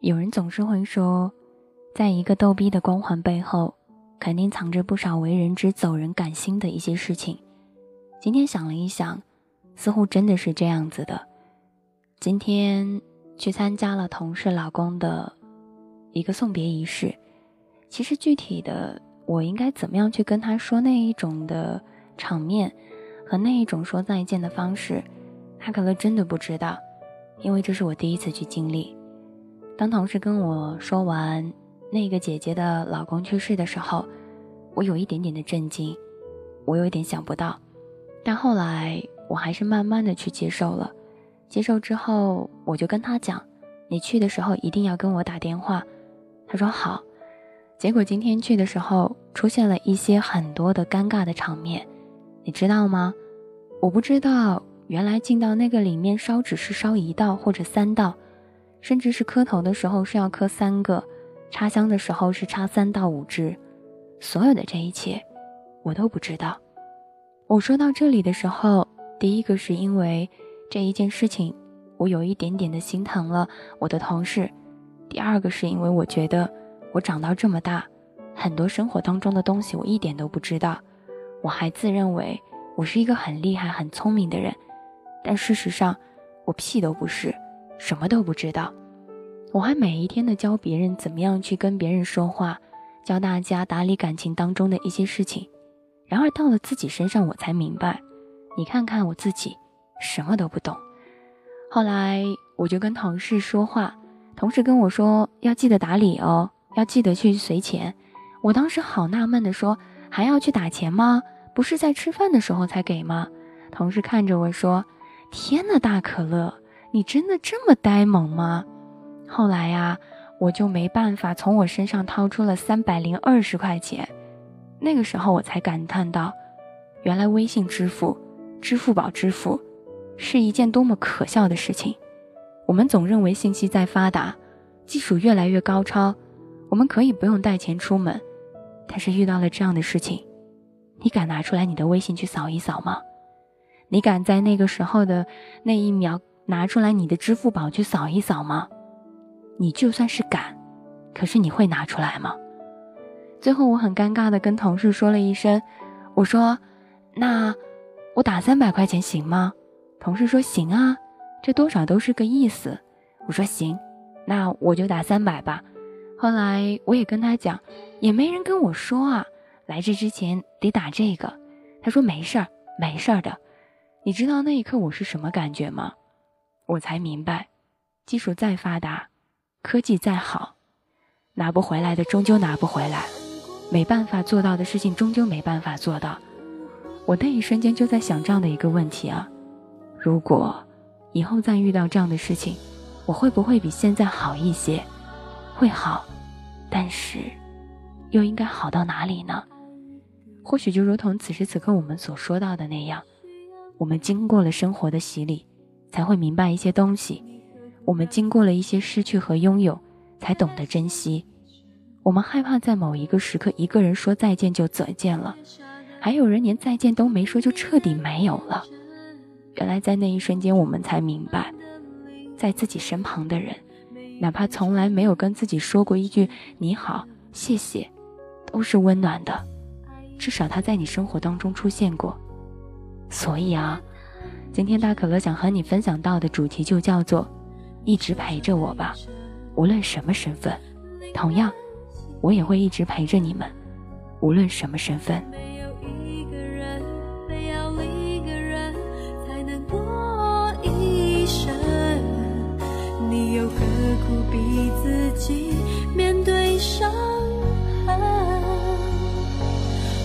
有人总是会说，在一个逗逼的光环背后，肯定藏着不少为人知走人感心的一些事情。今天想了一想，似乎真的是这样子的。今天去参加了同事老公的一个送别仪式，其实具体的我应该怎么样去跟他说那一种的场面和那一种说再见的方式，他可能真的不知道，因为这是我第一次去经历。当同事跟我说完那个姐姐的老公去世的时候，我有一点点的震惊，我有一点想不到，但后来我还是慢慢的去接受了。接受之后，我就跟他讲：“你去的时候一定要跟我打电话。”他说好。结果今天去的时候，出现了一些很多的尴尬的场面，你知道吗？我不知道，原来进到那个里面烧纸是烧一道或者三道。甚至是磕头的时候是要磕三个，插香的时候是插三到五支，所有的这一切，我都不知道。我说到这里的时候，第一个是因为这一件事情，我有一点点的心疼了我的同事；第二个是因为我觉得我长到这么大，很多生活当中的东西我一点都不知道，我还自认为我是一个很厉害、很聪明的人，但事实上，我屁都不是。什么都不知道，我还每一天的教别人怎么样去跟别人说话，教大家打理感情当中的一些事情。然而到了自己身上，我才明白，你看看我自己，什么都不懂。后来我就跟同事说话，同事跟我说要记得打理哦，要记得去随钱。我当时好纳闷的说，还要去打钱吗？不是在吃饭的时候才给吗？同事看着我说，天呐，大可乐。你真的这么呆萌吗？后来呀，我就没办法从我身上掏出了三百零二十块钱。那个时候我才感叹到，原来微信支付、支付宝支付是一件多么可笑的事情。我们总认为信息在发达，技术越来越高超，我们可以不用带钱出门。但是遇到了这样的事情，你敢拿出来你的微信去扫一扫吗？你敢在那个时候的那一秒？拿出来你的支付宝去扫一扫吗？你就算是敢，可是你会拿出来吗？最后我很尴尬的跟同事说了一声，我说：“那我打三百块钱行吗？”同事说：“行啊，这多少都是个意思。”我说：“行，那我就打三百吧。”后来我也跟他讲，也没人跟我说啊，来这之前得打这个。他说：“没事儿，没事儿的。”你知道那一刻我是什么感觉吗？我才明白，技术再发达，科技再好，拿不回来的终究拿不回来，没办法做到的事情终究没办法做到。我那一瞬间就在想这样的一个问题啊：如果以后再遇到这样的事情，我会不会比现在好一些？会好，但是又应该好到哪里呢？或许就如同此时此刻我们所说到的那样，我们经过了生活的洗礼。才会明白一些东西，我们经过了一些失去和拥有，才懂得珍惜。我们害怕在某一个时刻，一个人说再见就再见了，还有人连再见都没说就彻底没有了。原来在那一瞬间，我们才明白，在自己身旁的人，哪怕从来没有跟自己说过一句你好、谢谢，都是温暖的。至少他在你生活当中出现过。所以啊。今天大可乐想和你分享到的主题就叫做“一直陪着我吧”，无论什么身份，同样，我也会一直陪着你们，无论什么身份。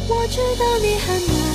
我知道你很难。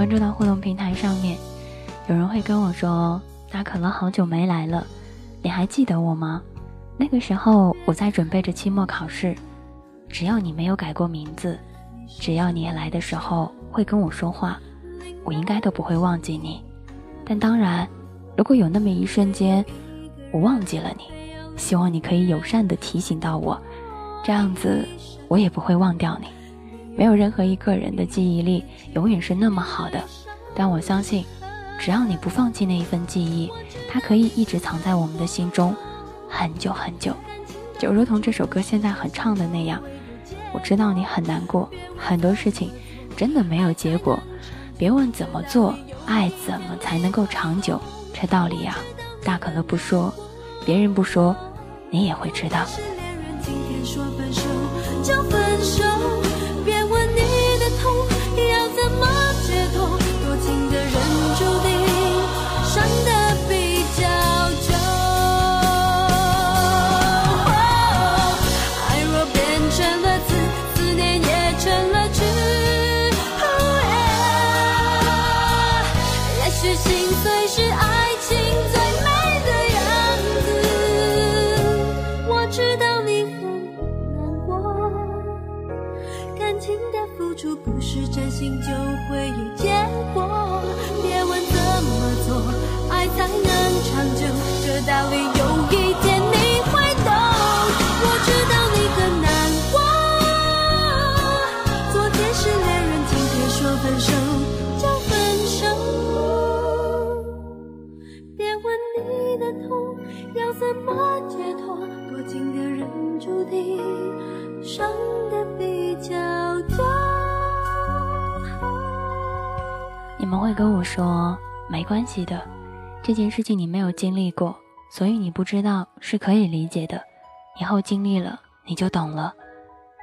关注到互动平台上面，有人会跟我说：“大可乐好久没来了，你还记得我吗？”那个时候我在准备着期末考试，只要你没有改过名字，只要你来的时候会跟我说话，我应该都不会忘记你。但当然，如果有那么一瞬间我忘记了你，希望你可以友善的提醒到我，这样子我也不会忘掉你。没有任何一个人的记忆力永远是那么好的，但我相信，只要你不放弃那一份记忆，它可以一直藏在我们的心中。很久很久，就如同这首歌现在很唱的那样。我知道你很难过，很多事情真的没有结果。别问怎么做，爱怎么才能够长久？这道理呀，大可乐不说，别人不说，你也会知道。会跟我说没关系的，这件事情你没有经历过，所以你不知道是可以理解的。以后经历了你就懂了。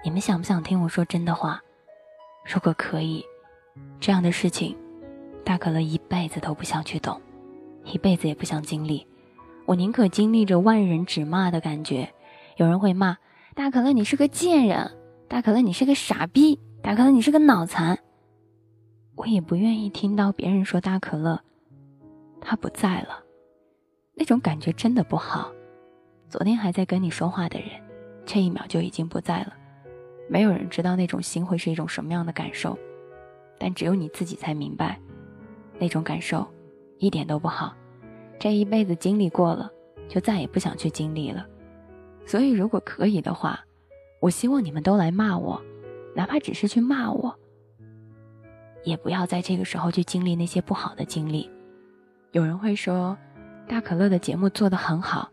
你们想不想听我说真的话？如果可以，这样的事情，大可乐一辈子都不想去懂，一辈子也不想经历。我宁可经历着万人指骂的感觉。有人会骂大可乐你是个贱人，大可乐你是个傻逼，大可乐你是个脑残。我也不愿意听到别人说大可乐，他不在了，那种感觉真的不好。昨天还在跟你说话的人，这一秒就已经不在了。没有人知道那种心会是一种什么样的感受，但只有你自己才明白，那种感受一点都不好。这一辈子经历过了，就再也不想去经历了。所以，如果可以的话，我希望你们都来骂我，哪怕只是去骂我。也不要在这个时候去经历那些不好的经历。有人会说，大可乐的节目做得很好，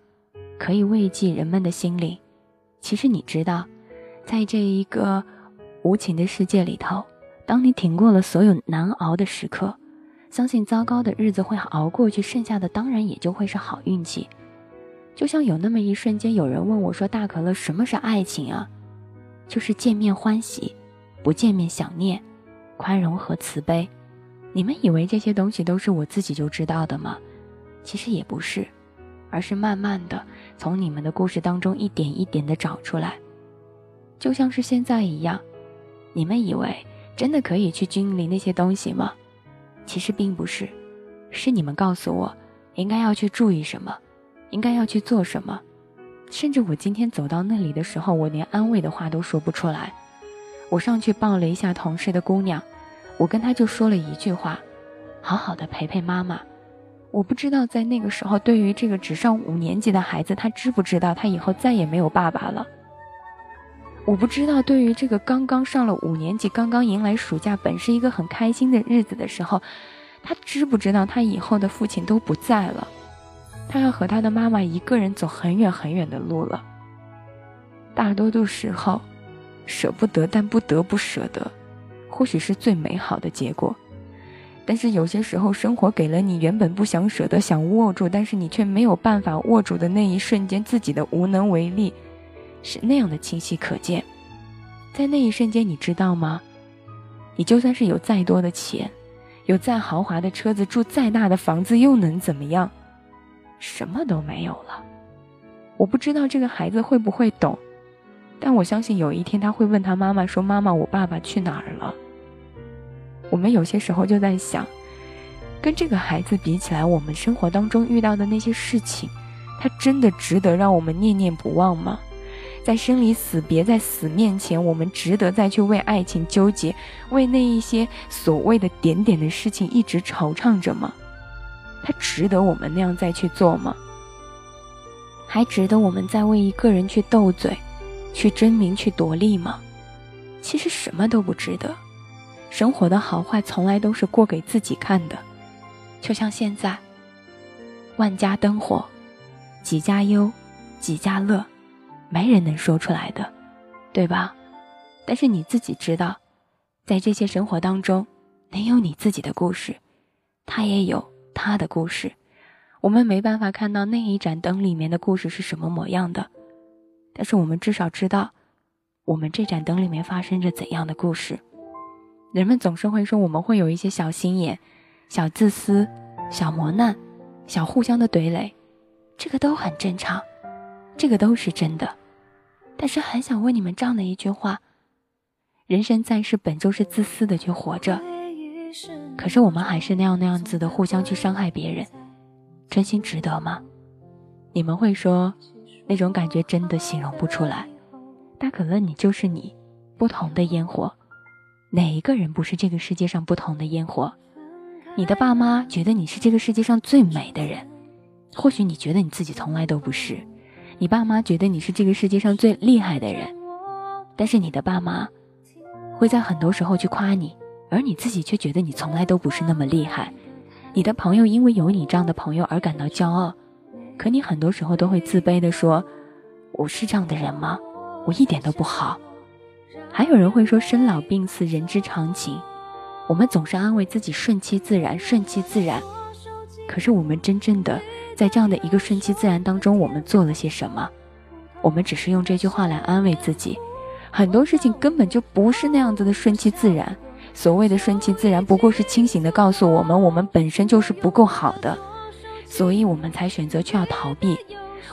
可以慰藉人们的心灵。其实你知道，在这一个无情的世界里头，当你挺过了所有难熬的时刻，相信糟糕的日子会熬过去，剩下的当然也就会是好运气。就像有那么一瞬间，有人问我说：“大可乐，什么是爱情啊？”就是见面欢喜，不见面想念。宽容和慈悲，你们以为这些东西都是我自己就知道的吗？其实也不是，而是慢慢的从你们的故事当中一点一点的找出来，就像是现在一样。你们以为真的可以去经历那些东西吗？其实并不是，是你们告诉我应该要去注意什么，应该要去做什么，甚至我今天走到那里的时候，我连安慰的话都说不出来。我上去抱了一下同事的姑娘，我跟她就说了一句话：“好好的陪陪妈妈。”我不知道在那个时候，对于这个只上五年级的孩子，他知不知道他以后再也没有爸爸了？我不知道对于这个刚刚上了五年级、刚刚迎来暑假、本是一个很开心的日子的时候，他知不知道他以后的父亲都不在了？他要和他的妈妈一个人走很远很远的路了。大多数时候。舍不得，但不得不舍得，或许是最美好的结果。但是有些时候，生活给了你原本不想舍得、想握住，但是你却没有办法握住的那一瞬间，自己的无能为力，是那样的清晰可见。在那一瞬间，你知道吗？你就算是有再多的钱，有再豪华的车子，住再大的房子，又能怎么样？什么都没有了。我不知道这个孩子会不会懂。但我相信有一天他会问他妈妈说：“妈妈，我爸爸去哪儿了？”我们有些时候就在想，跟这个孩子比起来，我们生活当中遇到的那些事情，他真的值得让我们念念不忘吗？在生离死别，在死面前，我们值得再去为爱情纠结，为那一些所谓的点点的事情一直惆怅着吗？他值得我们那样再去做吗？还值得我们再为一个人去斗嘴，去争名，去夺利吗？其实什么都不值得。生活的好坏从来都是过给自己看的，就像现在，万家灯火，几家忧，几家乐。没人能说出来的，对吧？但是你自己知道，在这些生活当中，你有你自己的故事，他也有他的故事。我们没办法看到那一盏灯里面的故事是什么模样的，但是我们至少知道，我们这盏灯里面发生着怎样的故事。人们总是会说，我们会有一些小心眼、小自私、小磨难、小互相的怼垒，这个都很正常，这个都是真的。但是很想问你们这样的一句话：人生在世本就是自私的去活着，可是我们还是那样那样子的互相去伤害别人，真心值得吗？你们会说，那种感觉真的形容不出来。大可乐，你就是你，不同的烟火，哪一个人不是这个世界上不同的烟火？你的爸妈觉得你是这个世界上最美的人，或许你觉得你自己从来都不是。你爸妈觉得你是这个世界上最厉害的人，但是你的爸妈会在很多时候去夸你，而你自己却觉得你从来都不是那么厉害。你的朋友因为有你这样的朋友而感到骄傲，可你很多时候都会自卑的说：“我是这样的人吗？我一点都不好。”还有人会说：“生老病死，人之常情。”我们总是安慰自己顺其自然，顺其自然。可是我们真正的。在这样的一个顺其自然当中，我们做了些什么？我们只是用这句话来安慰自己，很多事情根本就不是那样子的顺其自然。所谓的顺其自然，不过是清醒的告诉我们，我们本身就是不够好的，所以我们才选择去要逃避。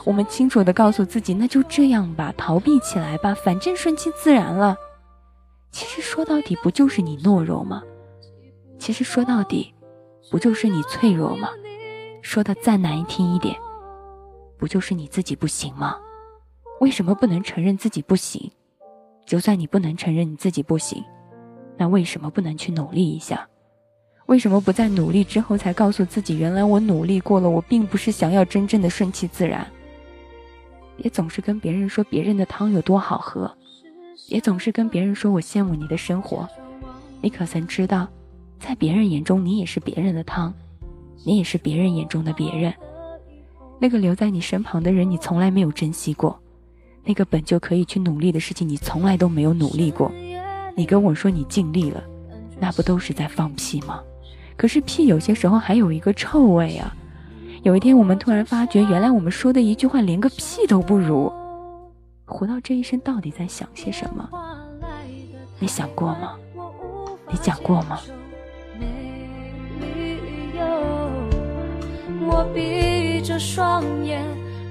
我们清楚的告诉自己，那就这样吧，逃避起来吧，反正顺其自然了。其实说到底，不就是你懦弱吗？其实说到底，不就是你脆弱吗？说的再难听一点，不就是你自己不行吗？为什么不能承认自己不行？就算你不能承认你自己不行，那为什么不能去努力一下？为什么不在努力之后才告诉自己，原来我努力过了，我并不是想要真正的顺其自然？别总是跟别人说别人的汤有多好喝，也总是跟别人说我羡慕你的生活。你可曾知道，在别人眼中，你也是别人的汤。你也是别人眼中的别人，那个留在你身旁的人，你从来没有珍惜过；那个本就可以去努力的事情，你从来都没有努力过。你跟我说你尽力了，那不都是在放屁吗？可是屁有些时候还有一个臭味啊！有一天我们突然发觉，原来我们说的一句话连个屁都不如。活到这一生到底在想些什么？你想过吗？你讲过吗？我闭着双眼，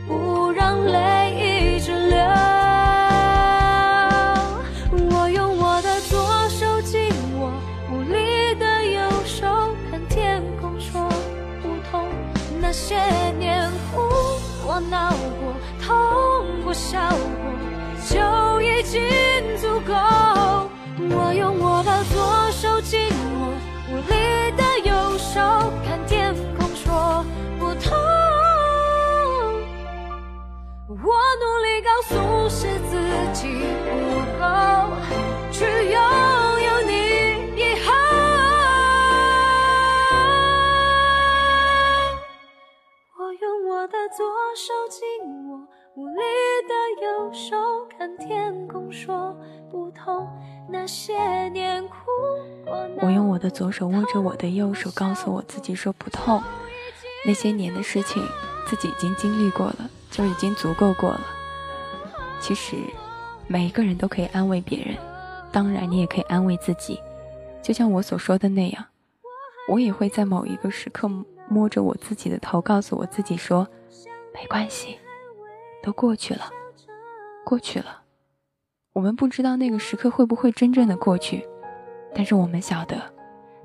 不让泪痛过、笑过，就已经足够。我用我的左手紧握无力的右手，看天空说。我努力告诉是自己不够，去拥有你以后。我用我的左手紧无力的右手，看天空说不痛。那些年哭过，我用我的左手握着我的右手，告诉我自己说不痛。那些年的事情，自己已经经历过了。就已经足够过了。其实，每一个人都可以安慰别人，当然你也可以安慰自己。就像我所说的那样，我也会在某一个时刻摸着我自己的头，告诉我自己说：“没关系，都过去了，过去了。”我们不知道那个时刻会不会真正的过去，但是我们晓得，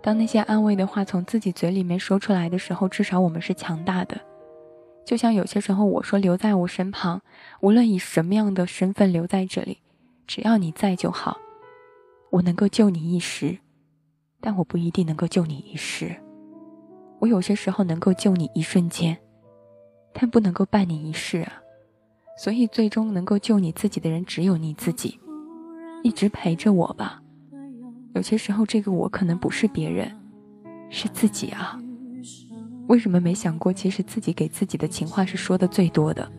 当那些安慰的话从自己嘴里面说出来的时候，至少我们是强大的。就像有些时候我说留在我身旁，无论以什么样的身份留在这里，只要你在就好。我能够救你一时，但我不一定能够救你一世。我有些时候能够救你一瞬间，但不能够伴你一世啊。所以最终能够救你自己的人只有你自己，一直陪着我吧。有些时候这个我可能不是别人，是自己啊。为什么没想过，其实自己给自己的情话是说的最多的？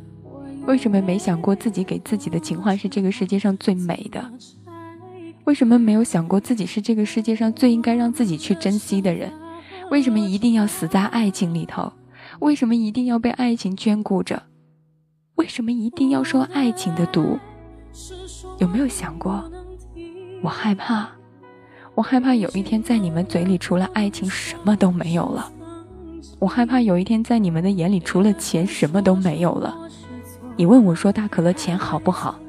为什么没想过自己给自己的情话是这个世界上最美的？为什么没有想过自己是这个世界上最应该让自己去珍惜的人？为什么一定要死在爱情里头？为什么一定要被爱情眷顾着？为什么一定要说爱情的毒？有没有想过？我害怕，我害怕有一天在你们嘴里除了爱情什么都没有了。我害怕有一天在你们的眼里除了钱什么都没有了。你问我说大可乐钱好不好？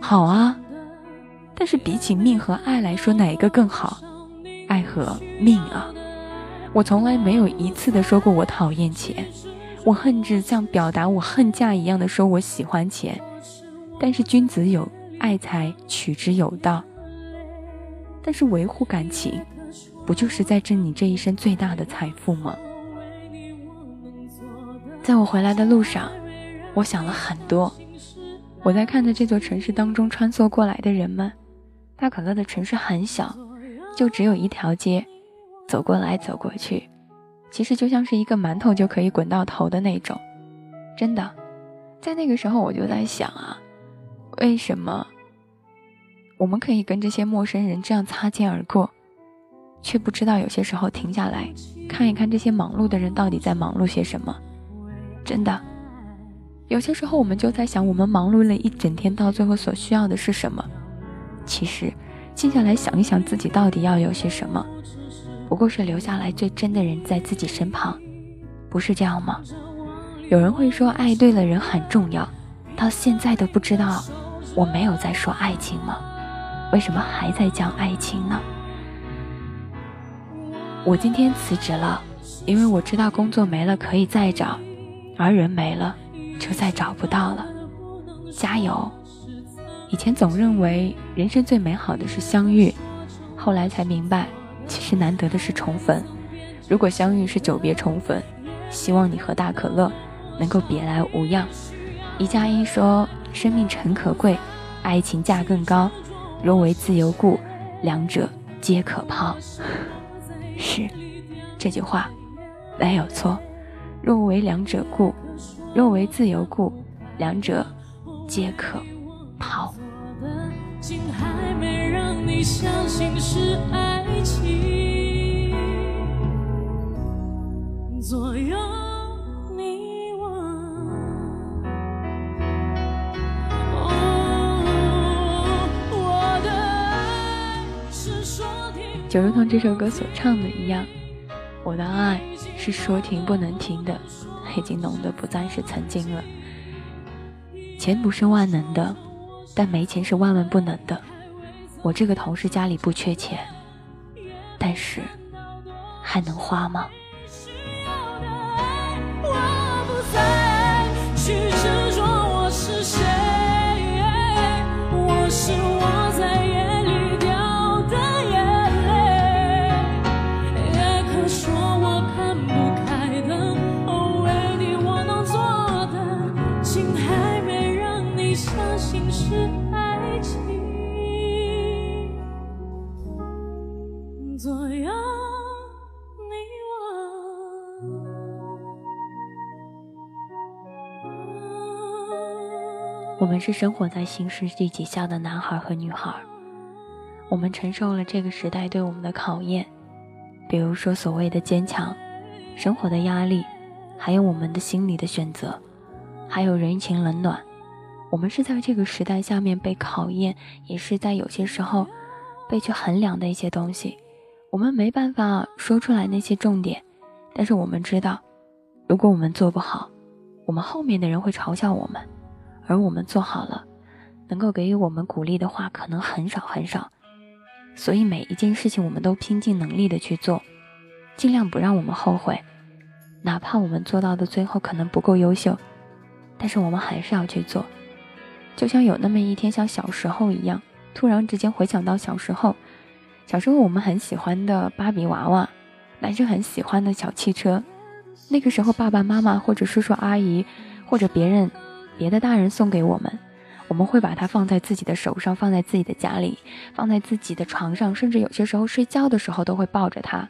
好啊，但是比起命和爱来说，哪一个更好？爱和命啊！我从来没有一次的说过我讨厌钱。我恨只像表达我恨嫁一样的说，我喜欢钱，但是君子有爱财，取之有道。但是维护感情，不就是在挣你这一生最大的财富吗？在我回来的路上，我想了很多。我在看着这座城市当中穿梭过来的人们，大可乐的城市很小，就只有一条街，走过来走过去。其实就像是一个馒头就可以滚到头的那种，真的，在那个时候我就在想啊，为什么我们可以跟这些陌生人这样擦肩而过，却不知道有些时候停下来看一看这些忙碌的人到底在忙碌些什么？真的，有些时候我们就在想，我们忙碌了一整天，到最后所需要的是什么？其实，静下来想一想，自己到底要有些什么？不过是留下来最真的人在自己身旁，不是这样吗？有人会说爱对了人很重要，到现在都不知道我没有在说爱情吗？为什么还在讲爱情呢？我今天辞职了，因为我知道工作没了可以再找，而人没了就再找不到了。加油！以前总认为人生最美好的是相遇，后来才明白。其实难得的是重逢，如果相遇是久别重逢，希望你和大可乐能够别来无恙。一加一说：“生命诚可贵，爱情价更高。若为自由故，两者皆可抛。”是，这句话没有错。若为两者故，若为自由故，两者皆可抛。左右你我。就如同这首歌所唱的一样，我的爱是说停不能停的，已经浓得不再是曾经了。钱不是万能的，但没钱是万万不能的。我这个同事家里不缺钱，但是还能花吗？我们是生活在新世纪底下的男孩和女孩，我们承受了这个时代对我们的考验，比如说所谓的坚强，生活的压力，还有我们的心理的选择，还有人情冷暖。我们是在这个时代下面被考验，也是在有些时候被去衡量的一些东西。我们没办法说出来那些重点，但是我们知道，如果我们做不好，我们后面的人会嘲笑我们。而我们做好了，能够给予我们鼓励的话可能很少很少，所以每一件事情我们都拼尽能力的去做，尽量不让我们后悔，哪怕我们做到的最后可能不够优秀，但是我们还是要去做。就像有那么一天，像小时候一样，突然之间回想到小时候，小时候我们很喜欢的芭比娃娃，男生很喜欢的小汽车，那个时候爸爸妈妈或者叔叔阿姨或者别人别的大人送给我们。我们会把它放在自己的手上，放在自己的家里，放在自己的床上，甚至有些时候睡觉的时候都会抱着它。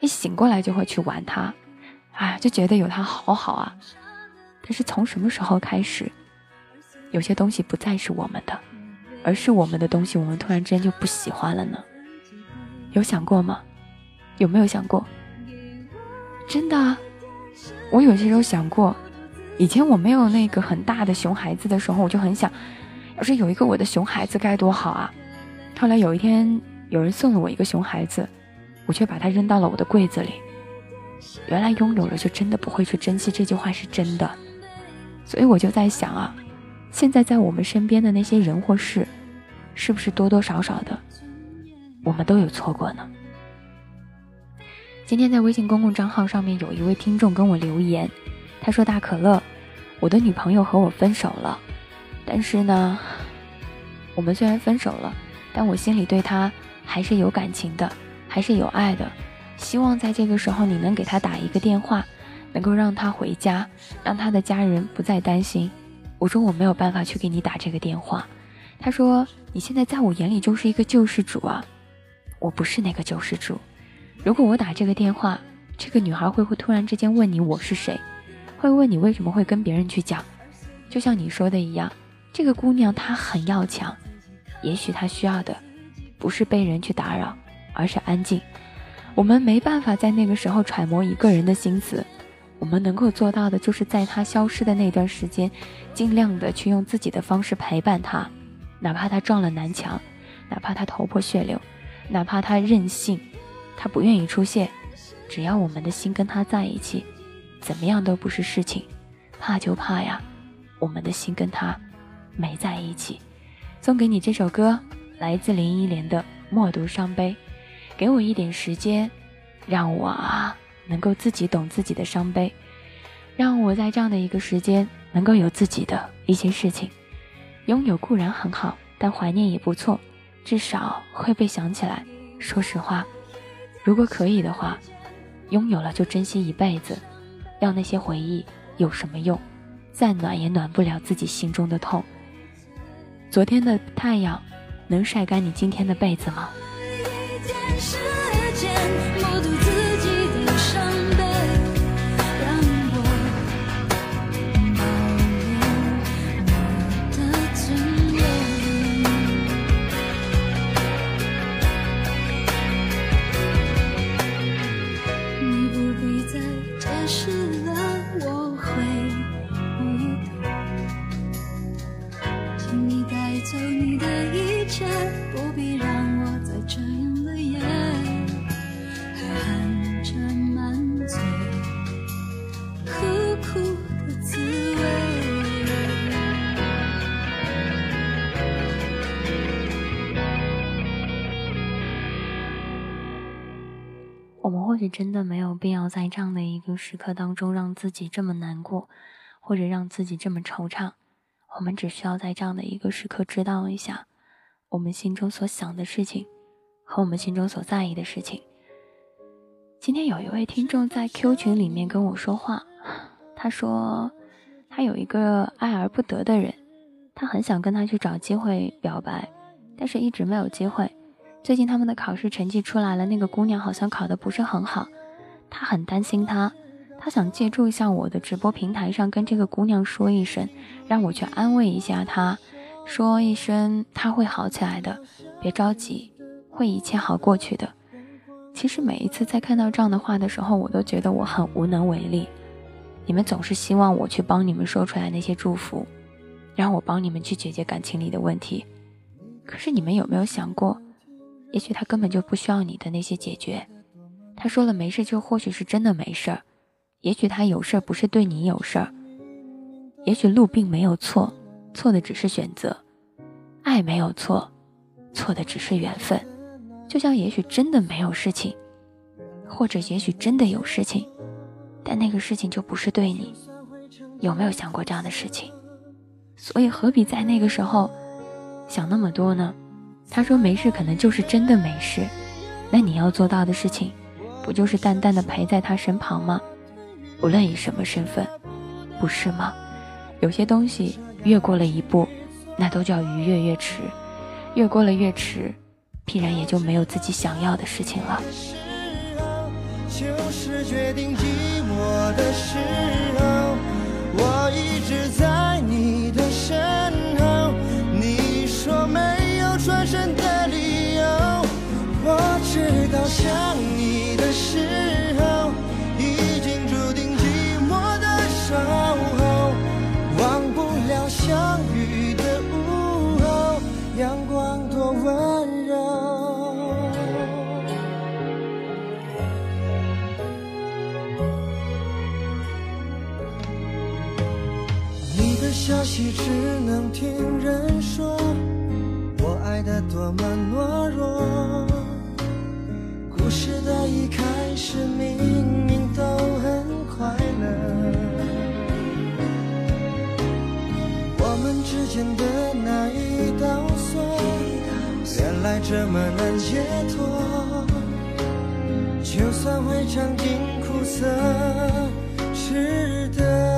一醒过来就会去玩它，哎，就觉得有它好好啊。但是从什么时候开始，有些东西不再是我们的，而是我们的东西，我们突然之间就不喜欢了呢？有想过吗？有没有想过？真的啊，我有些时候想过。以前我没有那个很大的熊孩子的时候，我就很想。要是有一个我的熊孩子该多好啊！后来有一天有人送了我一个熊孩子，我却把它扔到了我的柜子里。原来拥有了就真的不会去珍惜，这句话是真的。所以我就在想啊，现在在我们身边的那些人或事，是不是多多少少的我们都有错过呢？今天在微信公共账号上面有一位听众跟我留言，他说：“大可乐，我的女朋友和我分手了。”但是呢，我们虽然分手了，但我心里对他还是有感情的，还是有爱的。希望在这个时候你能给他打一个电话，能够让他回家，让他的家人不再担心。我说我没有办法去给你打这个电话。他说你现在在我眼里就是一个救世主啊，我不是那个救世主。如果我打这个电话，这个女孩会不会突然之间问你我是谁？会问你为什么会跟别人去讲？就像你说的一样。这个姑娘她很要强，也许她需要的不是被人去打扰，而是安静。我们没办法在那个时候揣摩一个人的心思，我们能够做到的就是在她消失的那段时间，尽量的去用自己的方式陪伴她，哪怕她撞了南墙，哪怕她头破血流，哪怕她任性，她不愿意出现，只要我们的心跟她在一起，怎么样都不是事情。怕就怕呀，我们的心跟他。没在一起，送给你这首歌，来自林忆莲的《默读伤悲》。给我一点时间，让我啊能够自己懂自己的伤悲，让我在这样的一个时间能够有自己的一些事情。拥有固然很好，但怀念也不错，至少会被想起来。说实话，如果可以的话，拥有了就珍惜一辈子。要那些回忆有什么用？再暖也暖不了自己心中的痛。昨天的太阳，能晒干你今天的被子吗？我们或许真的没有必要在这样的一个时刻当中让自己这么难过，或者让自己这么惆怅。我们只需要在这样的一个时刻知道一下，我们心中所想的事情和我们心中所在意的事情。今天有一位听众在 Q 群里面跟我说话，他说他有一个爱而不得的人，他很想跟他去找机会表白，但是一直没有机会。最近他们的考试成绩出来了，那个姑娘好像考得不是很好，他很担心她，他想借助一下我的直播平台上跟这个姑娘说一声，让我去安慰一下她，说一声她会好起来的，别着急，会一切好过去的。其实每一次在看到这样的话的时候，我都觉得我很无能为力。你们总是希望我去帮你们说出来那些祝福，让我帮你们去解决感情里的问题，可是你们有没有想过？也许他根本就不需要你的那些解决，他说了没事，就或许是真的没事儿。也许他有事儿不是对你有事儿，也许路并没有错，错的只是选择；爱没有错，错的只是缘分。就像也许真的没有事情，或者也许真的有事情，但那个事情就不是对你。有没有想过这样的事情？所以何必在那个时候想那么多呢？他说没事，可能就是真的没事。那你要做到的事情，不就是淡淡的陪在他身旁吗？无论以什么身份，不是吗？有些东西越过了一步，那都叫逾越越迟，越过了越迟，必然也就没有自己想要的事情了。就是决定寂寞的时候，我想你的时候，已经注定寂寞的守候，忘不了相遇的午后，阳光多温柔。你的消息只能听人说，我爱的多么懦弱。明明都很快乐，我们之间的那一道锁，原来这么难解脱。就算会尝尽苦涩，值得。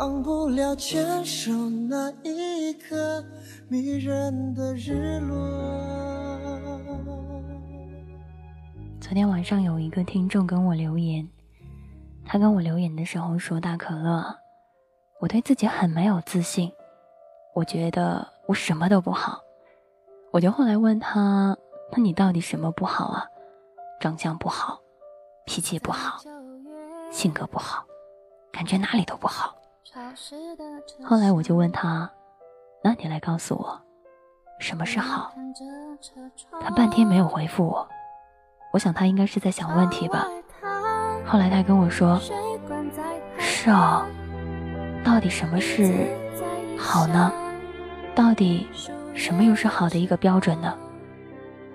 忘不了牵手那一刻迷人的日落。昨天晚上有一个听众跟我留言，他跟我留言的时候说：“大可乐，我对自己很没有自信，我觉得我什么都不好。”我就后来问他：“那你到底什么不好啊？长相不好，脾气不好，性格不好，感觉哪里都不好。”后来我就问他：“那你来告诉我，什么是好？”他半天没有回复我，我想他应该是在想问题吧。后来他跟我说：“是哦，到底什么是好呢？到底什么又是好的一个标准呢？”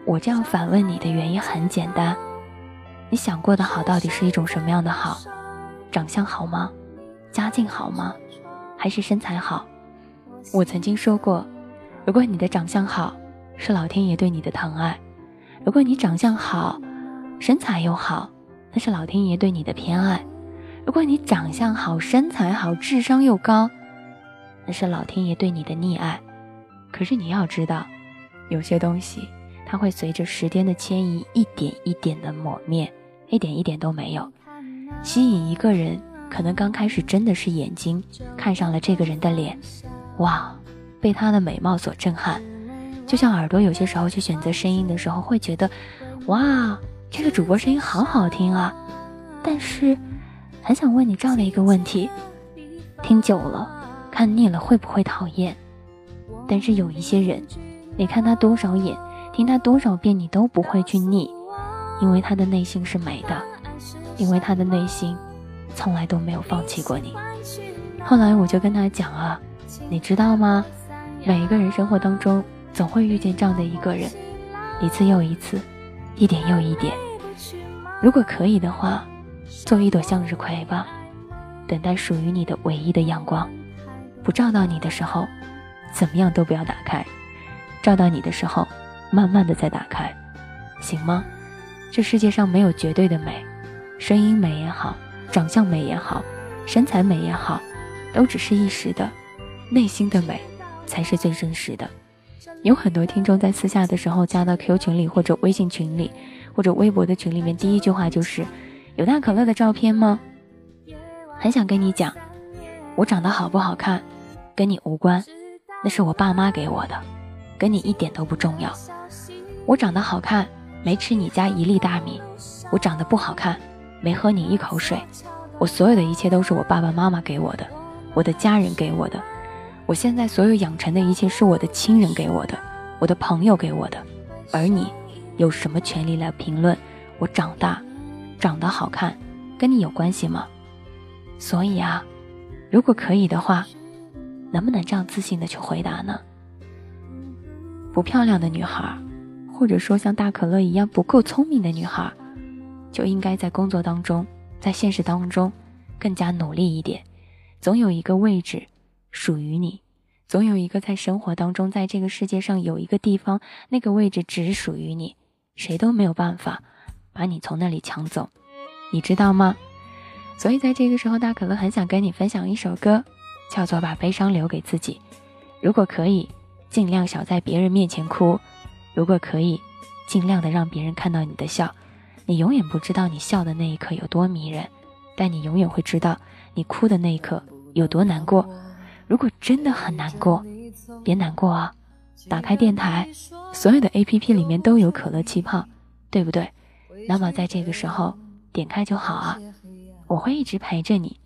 我这样反问你的原因很简单：你想过的好到底是一种什么样的好？长相好吗？家境好吗？还是身材好？我曾经说过，如果你的长相好，是老天爷对你的疼爱；如果你长相好，身材又好，那是老天爷对你的偏爱；如果你长相好，身材好，智商又高，那是老天爷对你的溺爱。可是你要知道，有些东西它会随着时间的迁移，一点一点的抹灭，一点一点都没有。吸引一个人。可能刚开始真的是眼睛看上了这个人的脸，哇，被他的美貌所震撼。就像耳朵有些时候去选择声音的时候，会觉得，哇，这个主播声音好好听啊。但是，很想问你这样的一个问题：听久了，看腻了会不会讨厌？但是有一些人，你看他多少眼，听他多少遍，你都不会去腻，因为他的内心是美的，因为他的内心从来都没有放弃过你。后来我就跟他讲啊，你知道吗？每一个人生活当中总会遇见这样的一个人，一次又一次，一点又一点。如果可以的话，做一朵向日葵吧，等待属于你的唯一的阳光。不照到你的时候，怎么样都不要打开；照到你的时候，慢慢的再打开，行吗？这世界上没有绝对的美，声音美也好，长相美也好，身材美也好，都只是一时的，内心的美才是最真实的。有很多听众在私下的时候加到 Q 群里或者微信群里。或者微博的群里面，第一句话就是有大可乐的照片吗？很想跟你讲，我长得好不好看，跟你无关，那是我爸妈给我的，跟你一点都不重要。我长得好看，没吃你家一粒大米；我长得不好看，没喝你一口水。我所有的一切都是我爸爸妈妈给我的，我的家人给我的。我现在所有养成的一切是我的亲人给我的，我的朋友给我的，而你。有什么权利来评论我长大、长得好看，跟你有关系吗？所以啊，如果可以的话，能不能这样自信的去回答呢？不漂亮的女孩，或者说像大可乐一样不够聪明的女孩，就应该在工作当中，在现实当中更加努力一点，总有一个位置属于你。总有一个在生活当中，在这个世界上有一个地方，那个位置只属于你。谁都没有办法把你从那里抢走，你知道吗？所以在这个时候，大可乐很想跟你分享一首歌，叫做《把悲伤留给自己》。如果可以，尽量少在别人面前哭；如果可以，尽量的让别人看到你的笑。你永远不知道你笑的那一刻有多迷人，但你永远会知道你哭的那一刻有多难过。如果真的很难过，别难过啊。打开电台，所有的 A P P 里面都有可乐气泡，对不对？那么在这个时候点开就好啊。我会一直陪着你，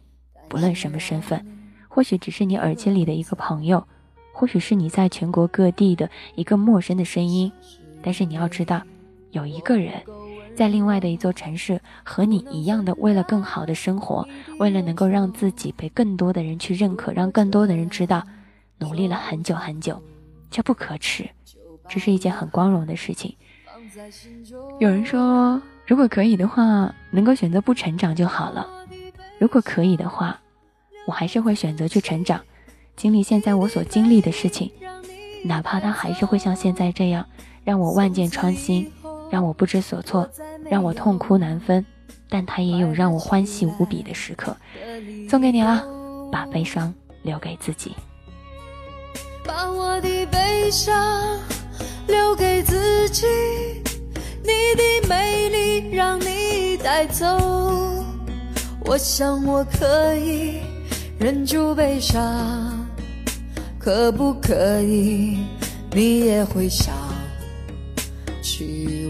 不论什么身份，或许只是你耳机里的一个朋友，或许是你在全国各地的一个陌生的声音，但是你要知道，有一个人在另外的一座城市和你一样的，为了更好的生活，为了能够让自己被更多的人去认可，让更多的人知道，努力了很久很久。这不可耻，这是一件很光荣的事情。有人说，如果可以的话，能够选择不成长就好了。如果可以的话，我还是会选择去成长，经历现在我所经历的事情，哪怕它还是会像现在这样，让我万箭穿心，让我不知所措，让我痛哭难分，但它也有让我欢喜无比的时刻。送给你了，把悲伤留给自己。把我的悲伤留给自己，你的美丽让你带走。我想我可以忍住悲伤，可不可以？你也会想起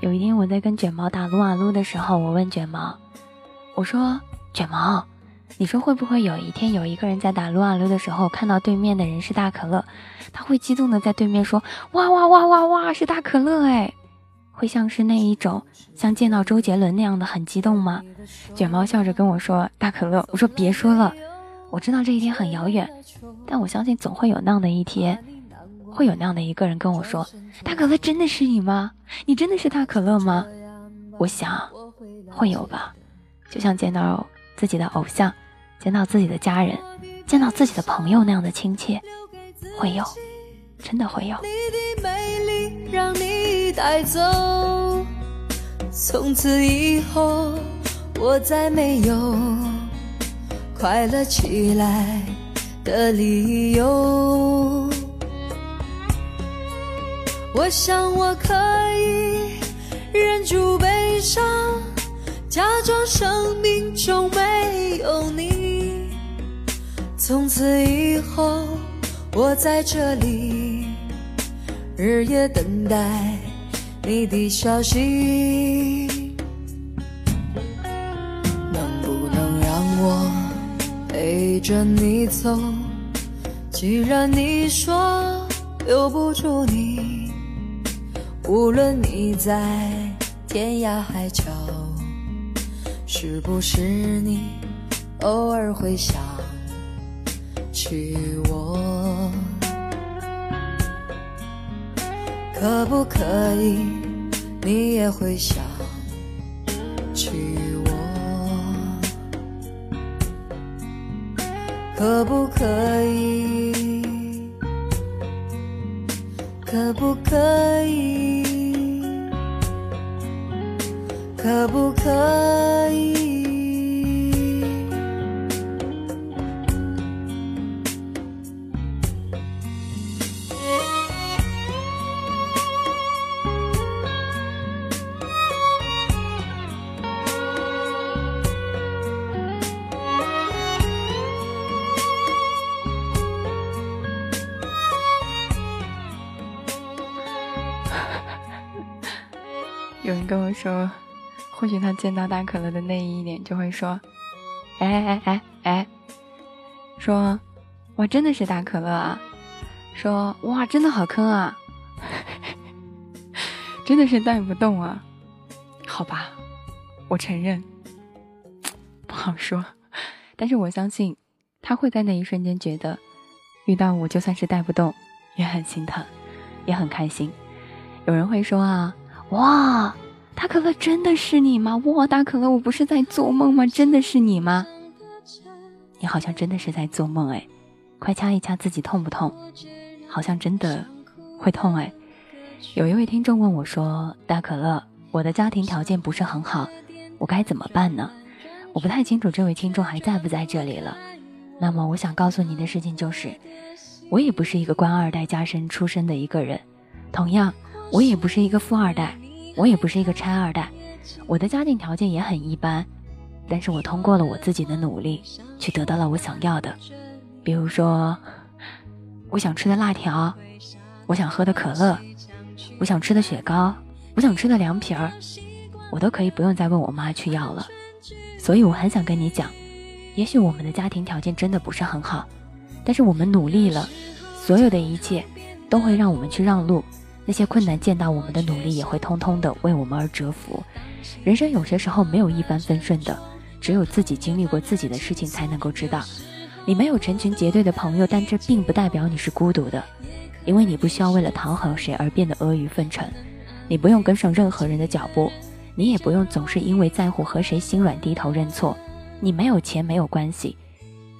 有一天我在跟卷毛打撸啊撸的时候，我问卷毛：“我说卷毛，你说会不会有一天有一个人在打撸啊撸的时候，看到对面的人是大可乐，他会激动的在对面说哇哇哇哇哇是大可乐哎，会像是那一种像见到周杰伦那样的很激动吗？”卷毛笑着跟我说：“大可乐，我说别说了，我知道这一天很遥远，但我相信总会有那样的一天。”会有那样的一个人跟我说：“大可乐真的是你吗？你真的是大可乐吗？”我想会有吧，就像见到自己的偶像，见到自己的家人，见到自己的朋友那样的亲切，会有，真的会有。从此以后，我再没有快乐起来的理由。我想我可以忍住悲伤假装生命中没有你。从此以后我在这里日夜等待你的消息。能不能让我陪着你走。既然你说留不住你，无论你在天涯海角，是不是你偶尔会想起我？可不可以，你也会想起可不可以？可不可以？可不可以？许他见到大可乐的那一眼就会说：“哎哎哎哎，说哇真的是大可乐啊，说哇真的好坑啊，真的是带不动啊。”好吧，我承认不好说，但是我相信他会在那一瞬间觉得，遇到我就算是带不动，也很心疼，也很开心。有人会说啊。哇，大可乐真的是你吗？哇，大可乐，我不是在做梦吗？真的是你吗？你好像真的是在做梦哎，快掐一掐自己痛不痛？好像真的会痛哎。有一位听众问我说：“大可乐，我的家庭条件不是很好，我该怎么办呢？”我不太清楚这位听众还在不在这里了。那么我想告诉你的事情就是，我也不是一个官二代家身出身的一个人，同样。我也不是一个富二代，我也不是一个拆二代，我的家庭条件也很一般，但是我通过了我自己的努力，去得到了我想要的，比如说，我想吃的辣条，我想喝的可乐，我想吃的雪糕，我想吃的凉皮儿，我都可以不用再问我妈去要了。所以我很想跟你讲，也许我们的家庭条件真的不是很好，但是我们努力了，所有的一切都会让我们去让路。那些困难见到我们的努力，也会通通的为我们而折服。人生有些时候没有一帆风顺的，只有自己经历过自己的事情，才能够知道。你没有成群结队的朋友，但这并不代表你是孤独的，因为你不需要为了讨好谁而变得阿谀奉承，你不用跟上任何人的脚步，你也不用总是因为在乎和谁心软低头认错。你没有钱没有关系，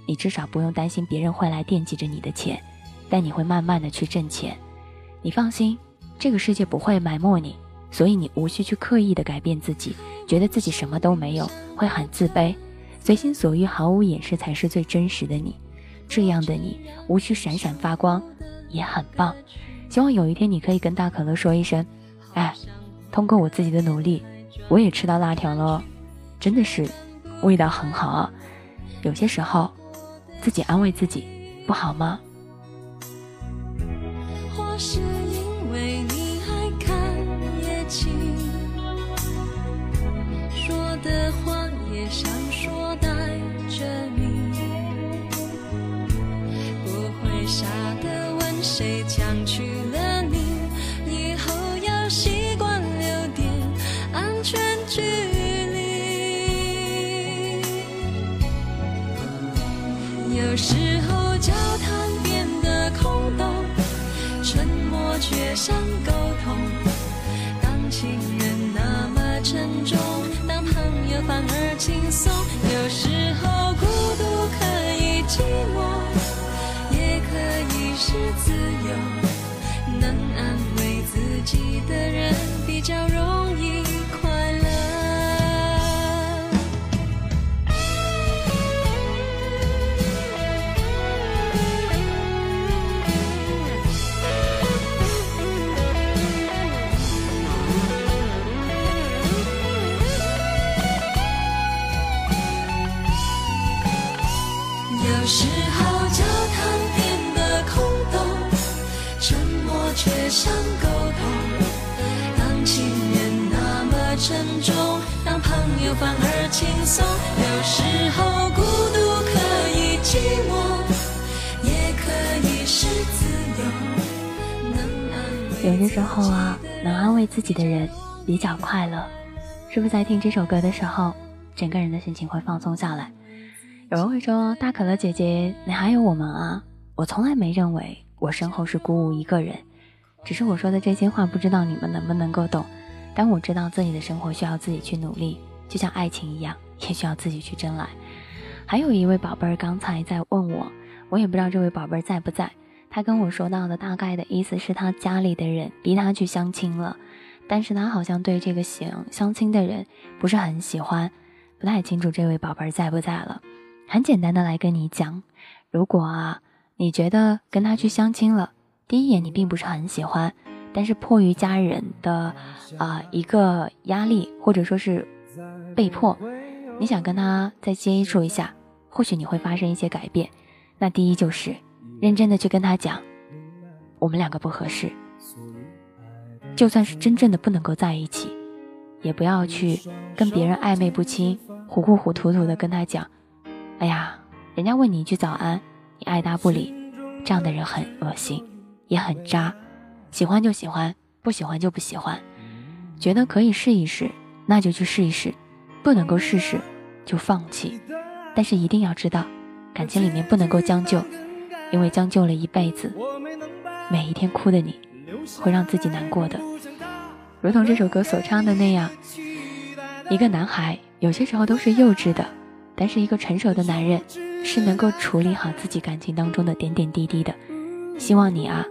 你至少不用担心别人会来惦记着你的钱，但你会慢慢的去挣钱，你放心。这个世界不会埋没你，所以你无需去刻意的改变自己，觉得自己什么都没有，会很自卑。随心所欲，毫无掩饰，才是最真实的你。这样的你，无需闪闪发光，也很棒。希望有一天你可以跟大可乐说一声：“哎，通过我自己的努力，我也吃到辣条了，真的是味道很好啊。”有些时候，自己安慰自己，不好吗？想说带着你。不会傻的问谁抢去了你，以后要习惯留点安全距离。有时。轻松。轻松，有时候孤独可以寂寞，也可以是自由。有些时候啊，能安慰自己的人比较快乐，是不是在听这首歌的时候，整个人的心情会放松下来？有人会说：“大可乐姐姐，你还有我们啊！”我从来没认为我身后是孤无一个人，只是我说的这些话，不知道你们能不能够懂。但我知道自己的生活需要自己去努力，就像爱情一样，也需要自己去争来。还有一位宝贝儿刚才在问我，我也不知道这位宝贝儿在不在。他跟我说到的大概的意思是他家里的人逼他去相亲了。但是他好像对这个相相亲的人不是很喜欢，不太清楚这位宝贝儿在不在了。很简单的来跟你讲，如果啊你觉得跟他去相亲了，第一眼你并不是很喜欢，但是迫于家人的啊一个压力或者说是被迫，你想跟他再接触一下，或许你会发生一些改变。那第一就是认真的去跟他讲，我们两个不合适。就算是真正的不能够在一起，也不要去跟别人暧昧不清、糊糊糊涂涂的跟他讲：“哎呀，人家问你一句早安，你爱答不理。”这样的人很恶心，也很渣。喜欢就喜欢，不喜欢就不喜欢。觉得可以试一试，那就去试一试；不能够试试，就放弃。但是一定要知道，感情里面不能够将就，因为将就了一辈子，每一天哭的你。会让自己难过的，如同这首歌所唱的那样，一个男孩有些时候都是幼稚的，但是一个成熟的男人是能够处理好自己感情当中的点点滴滴的。希望你啊，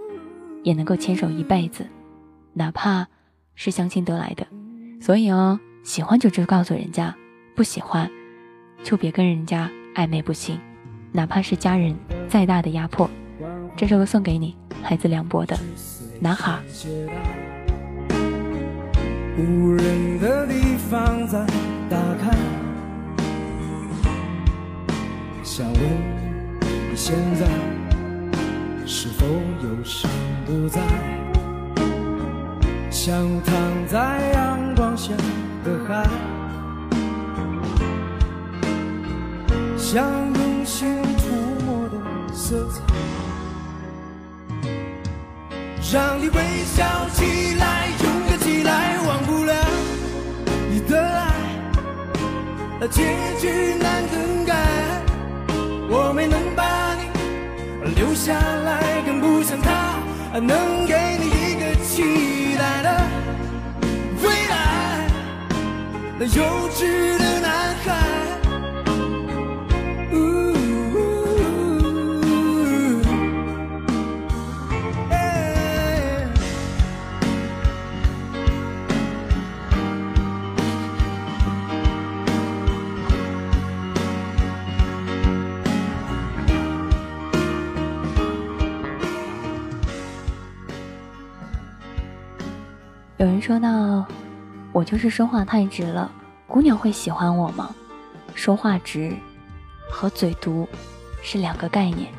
也能够牵手一辈子，哪怕是相亲得来的。所以哦，喜欢就直告诉人家，不喜欢就别跟人家暧昧不清，哪怕是家人再大的压迫。这首歌送给你，来自梁博的。男孩。无人的地方再打开，想问你现在是否有心不在？像躺在阳光下的海，像用心涂抹的色彩。让你微笑起来，勇敢起来，忘不了你的爱，结局难更改。我没能把你留下来，更不像他能给你一个期那幼稚的男孩。有人说到，我就是说话太直了，姑娘会喜欢我吗？说话直和嘴毒是两个概念。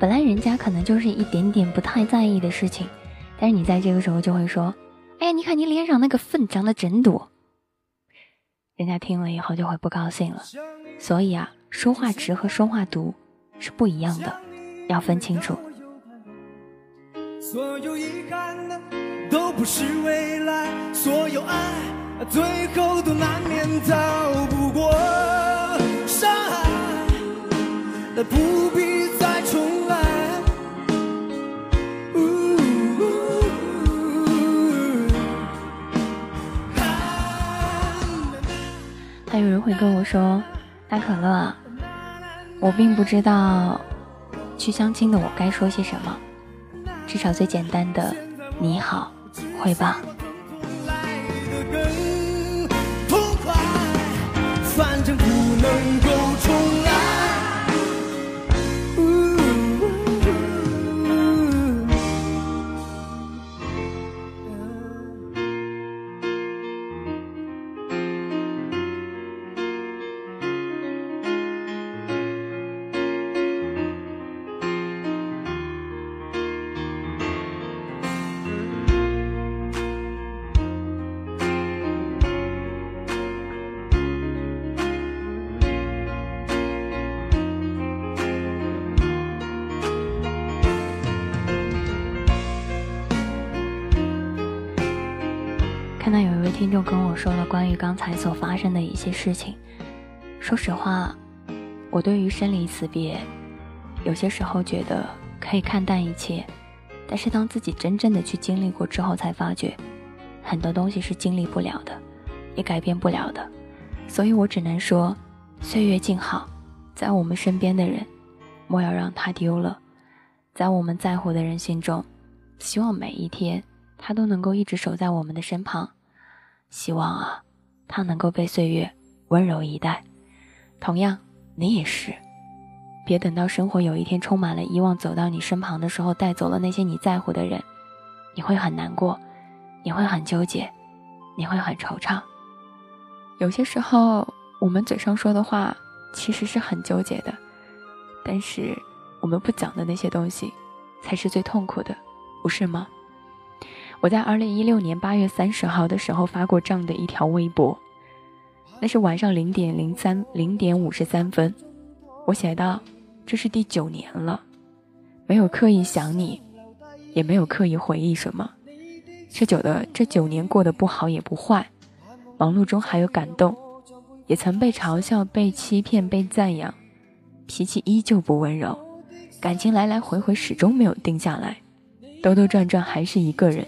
本来人家可能就是一点点不太在意的事情，但是你在这个时候就会说：“哎呀，你看你脸上那个粉长得真多。”人家听了以后就会不高兴了。所以啊，说话直和说话毒是不一样的，要分清楚。所有遗憾的。都不是未来，所有爱最后都难免逃不过伤害，不必再重来。还有人会跟我说：“大可乐，我并不知道去相亲的我该说些什么，至少最简单的你好。”会吧。关于刚才所发生的一些事情。说实话，我对于生离死别，有些时候觉得可以看淡一切，但是当自己真正的去经历过之后，才发觉很多东西是经历不了的，也改变不了的。所以我只能说，岁月静好，在我们身边的人，莫要让他丢了；在我们在乎的人心中，希望每一天他都能够一直守在我们的身旁。希望啊，他能够被岁月温柔以待。同样，你也是，别等到生活有一天充满了遗忘走到你身旁的时候，带走了那些你在乎的人，你会很难过，你会很纠结，你会很惆怅。有些时候，我们嘴上说的话其实是很纠结的，但是我们不讲的那些东西，才是最痛苦的，不是吗？我在二零一六年八月三十号的时候发过这样的一条微博，那是晚上零点零三零点五十三分，我写道：“这是第九年了，没有刻意想你，也没有刻意回忆什么。这久的这九年过得不好也不坏，忙碌中还有感动，也曾被嘲笑、被欺骗、被赞扬，脾气依旧不温柔，感情来来回回始终没有定下来，兜兜转转还是一个人。”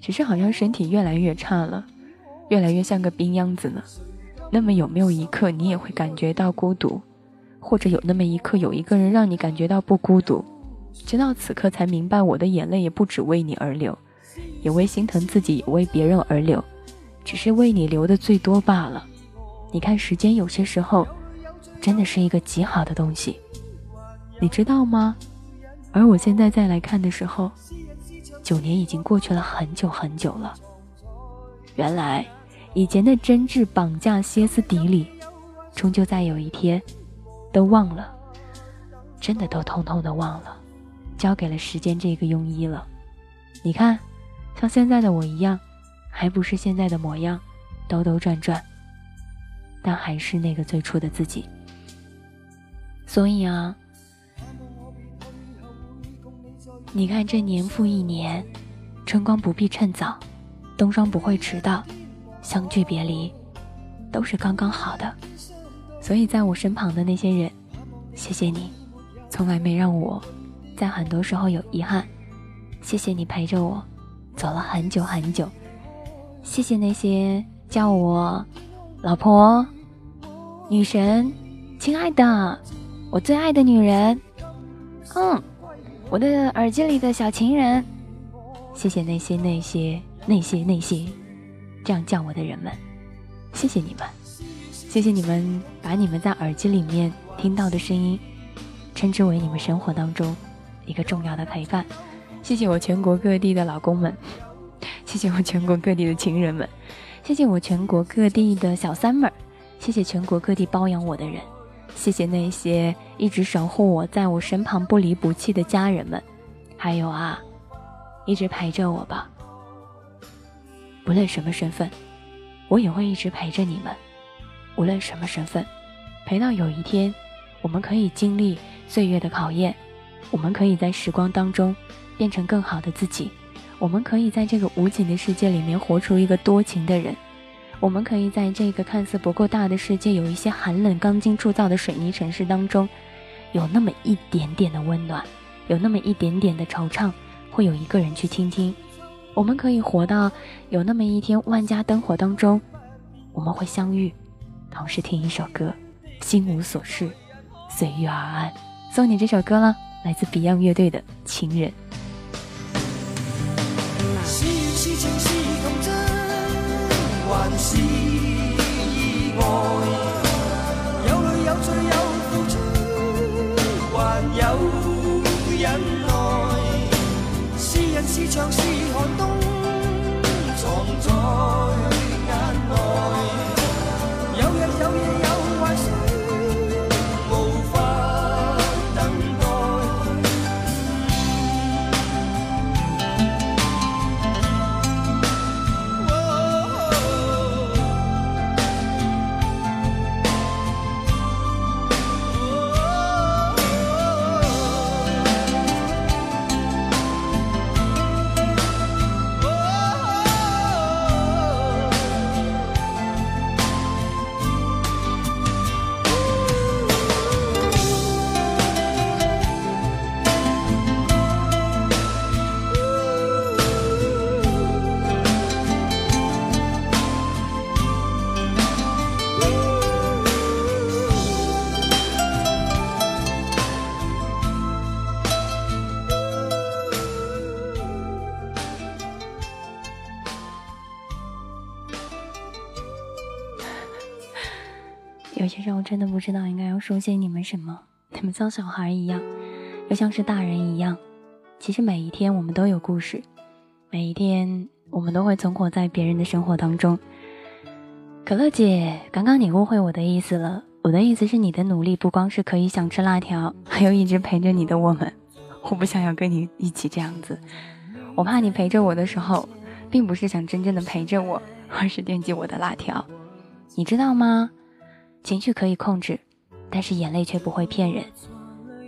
只是好像身体越来越差了，越来越像个冰秧子呢。那么有没有一刻你也会感觉到孤独，或者有那么一刻有一个人让你感觉到不孤独？直到此刻才明白，我的眼泪也不止为你而流，也为心疼自己，也为别人而流，只是为你流的最多罢了。你看，时间有些时候真的是一个极好的东西，你知道吗？而我现在再来看的时候。九年已经过去了很久很久了。原来，以前的真挚、绑架、歇斯底里，终究在有一天，都忘了，真的都通通的忘了，交给了时间这个庸医了。你看，像现在的我一样，还不是现在的模样，兜兜转转，但还是那个最初的自己。所以啊。你看，这年复一年，春光不必趁早，冬霜不会迟到，相聚别离，都是刚刚好的。所以，在我身旁的那些人，谢谢你，从来没让我在很多时候有遗憾。谢谢你陪着我走了很久很久。谢谢那些叫我老婆、女神、亲爱的、我最爱的女人。嗯。我的耳机里的小情人，谢谢那些那些那些那些这样叫我的人们，谢谢你们，谢谢你们把你们在耳机里面听到的声音，称之为你们生活当中一个重要的陪伴。谢谢我全国各地的老公们，谢谢我全国各地的情人们，谢谢我全国各地的小三们，谢谢全国各地包养我的人。谢谢那些一直守护我在我身旁不离不弃的家人们，还有啊，一直陪着我吧。无论什么身份，我也会一直陪着你们。无论什么身份，陪到有一天，我们可以经历岁月的考验，我们可以在时光当中变成更好的自己，我们可以在这个无情的世界里面活出一个多情的人。我们可以在这个看似不够大的世界，有一些寒冷钢筋铸造的水泥城市当中，有那么一点点的温暖，有那么一点点的惆怅，会有一个人去倾听。我们可以活到有那么一天，万家灯火当中，我们会相遇，同时听。一首歌，心无所事，随遇而安。送你这首歌了，来自 Beyond 乐队的《情人》。是我真的不知道应该要说些你们什么。你们像小孩一样，又像是大人一样。其实每一天我们都有故事，每一天我们都会存活在别人的生活当中。可乐姐，刚刚你误会我的意思了。我的意思是，你的努力不光是可以想吃辣条，还有一直陪着你的我们。我不想要跟你一起这样子，我怕你陪着我的时候，并不是想真正的陪着我，而是惦记我的辣条。你知道吗？情绪可以控制，但是眼泪却不会骗人。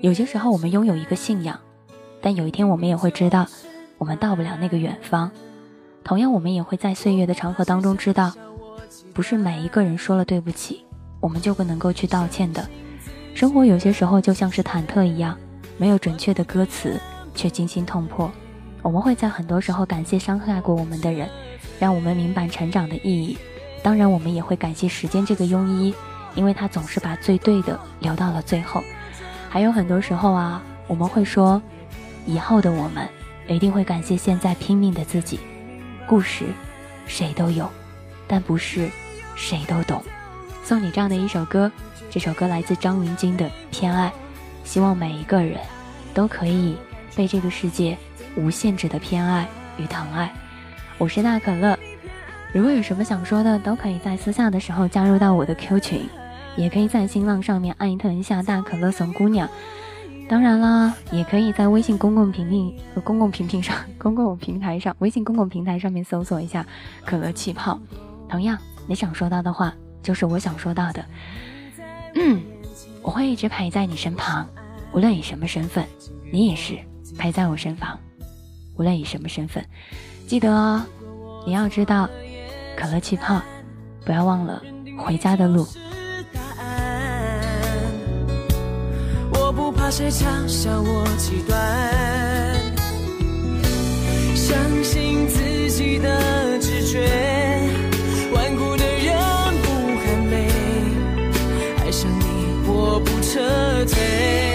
有些时候，我们拥有一个信仰，但有一天我们也会知道，我们到不了那个远方。同样，我们也会在岁月的长河当中知道，不是每一个人说了对不起。我们就不能够去道歉的。生活有些时候就像是忐忑一样，没有准确的歌词，却惊心痛魄。我们会在很多时候感谢伤害过我们的人，让我们明白成长的意义。当然，我们也会感谢时间这个庸医，因为他总是把最对的留到了最后。还有很多时候啊，我们会说，以后的我们一定会感谢现在拼命的自己。故事，谁都有，但不是谁都懂。送你这样的一首歌，这首歌来自张芸京的《偏爱》，希望每一个人都可以被这个世界无限制的偏爱与疼爱。我是大可乐，如果有什么想说的，都可以在私下的时候加入到我的 Q 群，也可以在新浪上面艾特一下大可乐怂姑娘。当然啦，也可以在微信公共平平和公共平平上、公共平台上、微信公共平台上面搜索一下“可乐气泡”。同样，你想说到的话。就是我想说到的，嗯，我会一直陪在你身旁，无论以什么身份，你也是陪在我身旁，无论以什么身份，记得哦，你要知道，可乐气泡，不要忘了回家的路。谁嘲笑我极端相信自己的直觉顽固的人不喊累爱上你我不撤退